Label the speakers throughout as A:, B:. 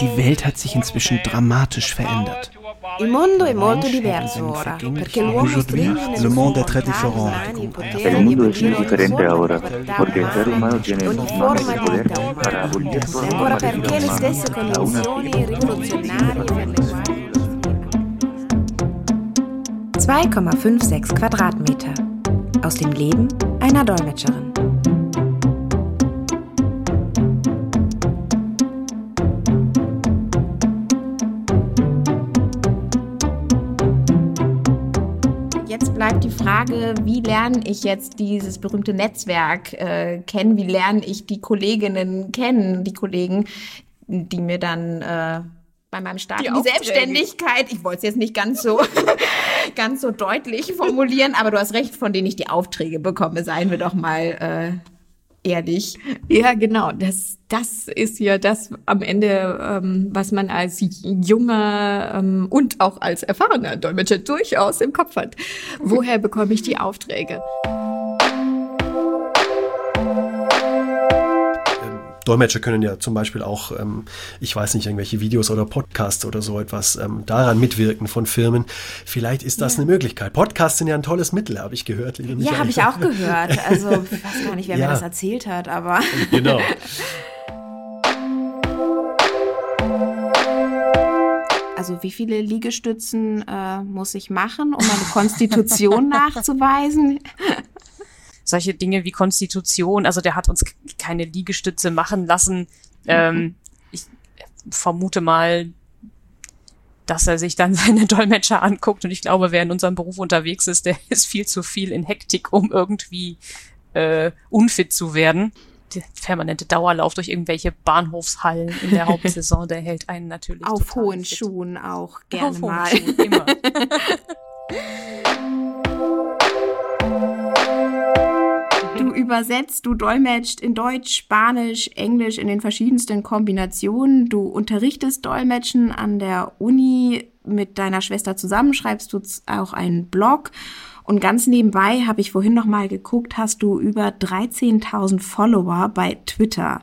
A: Die Welt hat sich inzwischen dramatisch verändert.
B: Il mondo è molto diverso ora, perché l'uomo stringe
A: Le monde est très différent.
C: El mundo es muy diferente ahora, porque el ser humano tiene más poder para abolir
B: e ancora perché le stesse condizioni rivoluzionarie per le quali
D: 2,56 Quadratmeter. Aus dem Leben einer Dolmetscherin.
E: Jetzt bleibt die Frage, wie lerne ich jetzt dieses berühmte Netzwerk äh, kennen? Wie lerne ich die Kolleginnen kennen, die Kollegen, die mir dann äh, bei meinem Start
F: Die
E: die. Selbstständigkeit, ich wollte es jetzt nicht ganz so, ganz so deutlich formulieren, aber du hast recht, von denen ich die Aufträge bekomme, seien wir doch mal äh, ehrlich.
F: Ja, genau. Das, das ist ja das am Ende, ähm, was man als junger ähm, und auch als erfahrener Dolmetscher durchaus im Kopf hat. Woher bekomme ich die Aufträge?
G: Dolmetscher können ja zum Beispiel auch, ähm, ich weiß nicht, irgendwelche Videos oder Podcasts oder so etwas ähm, daran mitwirken von Firmen. Vielleicht ist das eine Möglichkeit. Podcasts sind ja ein tolles Mittel, habe ich gehört. Liebe
B: Ja, habe ich auch gehört. Also, ich weiß gar nicht, wer
G: Ja.
B: mir das erzählt hat, aber
G: Genau.
B: also wie viele Liegestützen äh, muss ich machen, um meine Konstitution nachzuweisen?
H: Solche Dinge wie Konstitution, also der hat uns keine Liegestütze machen lassen. Ähm, ich vermute mal, dass er sich dann seine Dolmetscher anguckt und ich glaube, wer in unserem Beruf unterwegs ist, der ist viel zu viel in Hektik, um irgendwie äh, unfit zu werden. Der permanente Dauerlauf durch irgendwelche Bahnhofshallen in der Hauptsaison, der hält einen natürlich
B: Auf hohen
H: fit.
B: Schuhen auch gerne
H: Auf hohen
B: mal.
H: Schuhen, immer.
B: übersetzt, du dolmetscht in Deutsch, Spanisch, Englisch in den verschiedensten Kombinationen. Du unterrichtest Dolmetschen an der Uni mit deiner Schwester zusammen, schreibst du auch einen Blog. Und ganz nebenbei habe ich vorhin noch mal geguckt, hast du über 13.000 Follower bei Twitter.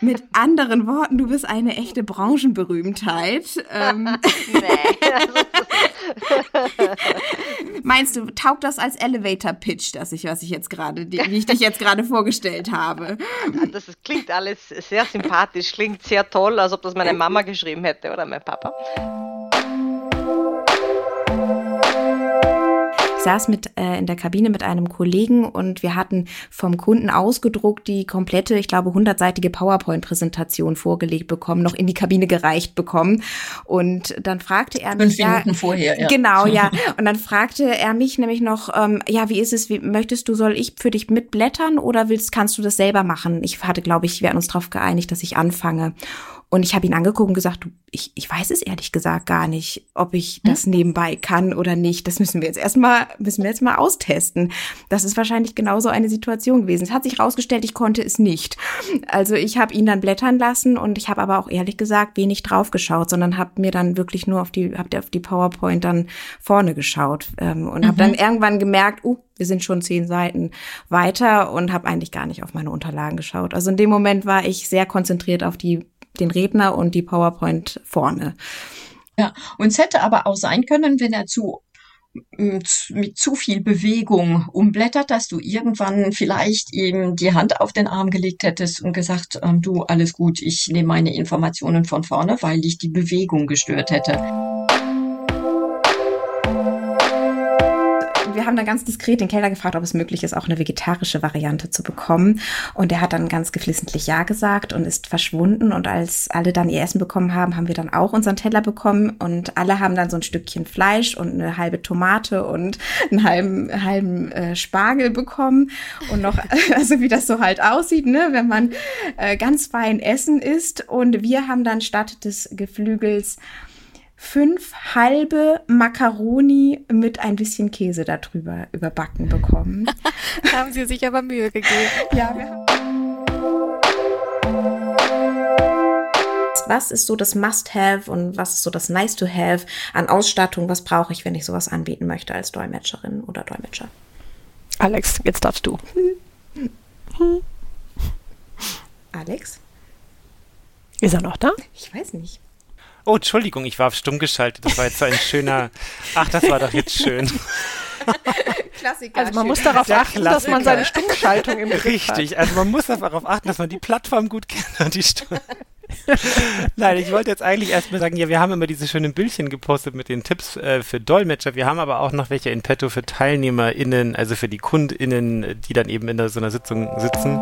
B: Mit anderen Worten, du bist eine echte Branchenberühmtheit. Ähm, Meinst du, taugt das als Elevator Pitch, dass ich, was ich jetzt gerade, wie ich dich jetzt gerade vorgestellt habe?
I: Das ist, klingt alles sehr sympathisch, klingt sehr toll, als ob das meine Mama geschrieben hätte oder mein Papa.
B: Ich saß mit äh, in der Kabine mit einem Kollegen und wir hatten vom Kunden ausgedruckt die komplette, ich glaube, hundertseitige PowerPoint-Präsentation vorgelegt bekommen, noch in die Kabine gereicht bekommen. Und dann fragte er mich,
J: Fünf Minuten vorher, ja.
B: Genau, ja. Und dann fragte er mich nämlich noch, ähm, ja, wie ist es, wie, möchtest du, soll ich für dich mitblättern oder willst, kannst du das selber machen? Ich hatte, glaube ich, wir hatten uns darauf geeinigt, dass ich anfange. Und ich habe ihn angeguckt und gesagt, du, ich, ich weiß es ehrlich gesagt gar nicht, ob ich das nebenbei kann oder nicht. Das müssen wir jetzt erstmal, müssen wir jetzt mal austesten. Das ist wahrscheinlich genauso eine Situation gewesen. Es hat sich rausgestellt, ich konnte es nicht. Also ich habe ihn dann blättern lassen und ich habe aber auch ehrlich gesagt wenig drauf geschaut, sondern habe mir dann wirklich nur auf die, hab auf die PowerPoint dann vorne geschaut ähm, und habe dann irgendwann gemerkt, uh, wir sind schon zehn Seiten weiter und habe eigentlich gar nicht auf meine Unterlagen geschaut. Also in dem Moment war ich sehr konzentriert auf die den Redner und die PowerPoint vorne.
J: Ja, und es hätte aber auch sein können, wenn er zu mit zu viel Bewegung umblättert, dass du irgendwann vielleicht ihm die Hand auf den Arm gelegt hättest und gesagt, ähm, du, alles gut, ich nehme meine Informationen von vorne, weil dich die Bewegung gestört hätte.
B: Haben dann ganz diskret den Keller gefragt, ob es möglich ist, auch eine vegetarische Variante zu bekommen. Und er hat dann ganz geflissentlich Ja gesagt und ist verschwunden. Und als alle dann ihr Essen bekommen haben, haben wir dann auch unseren Teller bekommen. Und alle haben dann so ein Stückchen Fleisch und eine halbe Tomate und einen halben, halben äh, Spargel bekommen. Und noch, also wie das so halt aussieht, ne, wenn man äh, ganz fein Essen isst. Und wir haben dann statt des Geflügels fünf halbe Macaroni mit ein bisschen Käse darüber überbacken bekommen.
E: Haben Sie sich aber Mühe gegeben.
B: ja, wir haben was ist so das Must-Have und was ist so das Nice-to-Have an Ausstattung? Was brauche ich, wenn ich sowas anbieten möchte als Dolmetscherin oder Dolmetscher?
E: Alex, jetzt darfst du.
B: Alex?
K: Ist er noch da?
B: Ich weiß nicht.
L: Oh, Entschuldigung, ich war auf stumm geschaltet. Das war jetzt so ein schöner. Ach, das war doch jetzt schön.
K: Klassiker. Also man muss darauf achten, dass man seine Stummschaltung im Griff
L: Richtig,
K: hat.
L: also man muss darauf achten, dass man die Plattform gut kennt und die Stimme. Nein, ich wollte jetzt eigentlich erstmal sagen, ja, wir haben immer diese schönen Bildchen gepostet mit den Tipps äh, für Dolmetscher. Wir haben aber auch noch welche in petto für TeilnehmerInnen, also für die KundInnen, die dann eben in so einer Sitzung sitzen.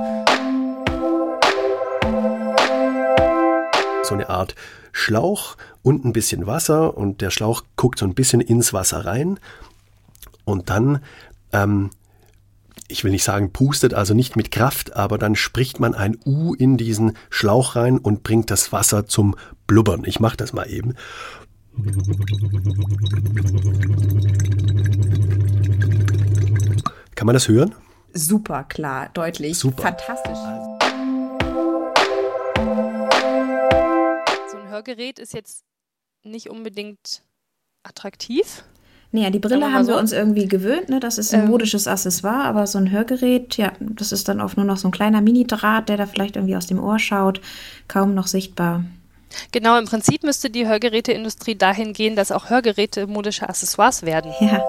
G: So eine Art Schlauch und ein bisschen Wasser und der Schlauch guckt so ein bisschen ins Wasser rein und dann, ähm, ich will nicht sagen pustet, also nicht mit Kraft, aber dann spricht man ein U in diesen Schlauch rein und bringt das Wasser zum Blubbern. Ich mache das mal eben. Kann man das hören?
B: Super klar, deutlich,
G: Super.
B: fantastisch.
M: Hörgerät ist jetzt nicht unbedingt attraktiv.
B: Naja, die Brille
M: wir
B: haben wir
M: so.
B: uns irgendwie gewöhnt, ne? Das ist ein
M: Ähm.
B: modisches Accessoire, aber so ein Hörgerät, ja, das ist dann oft nur noch so ein kleiner Mini-Draht, der da vielleicht irgendwie aus dem Ohr schaut, kaum noch sichtbar.
M: Genau, im Prinzip müsste die Hörgeräteindustrie dahin gehen, dass auch Hörgeräte modische Accessoires werden.
B: Ja.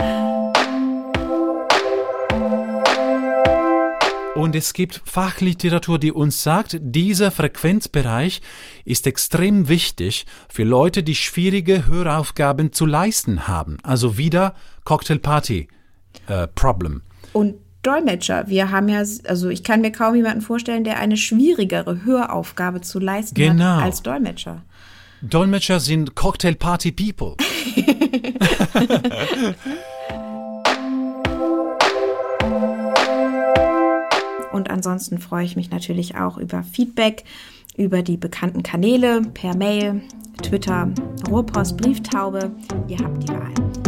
N: Und es gibt Fachliteratur, die uns sagt, dieser Frequenzbereich ist extrem wichtig für Leute, die schwierige Höraufgaben zu leisten haben. Also wieder Cocktail Party äh, Problem.
B: Und Dolmetscher, wir haben ja, also ich kann mir kaum jemanden vorstellen, der eine schwierigere Höraufgabe zu leisten
N: Genau.
B: hat als Dolmetscher.
N: Dolmetscher sind Cocktail Party People.
B: ansonsten freue ich mich natürlich auch über Feedback über die bekannten Kanäle per Mail, Twitter, Rohrpost, Brieftaube. Ihr habt die Wahl.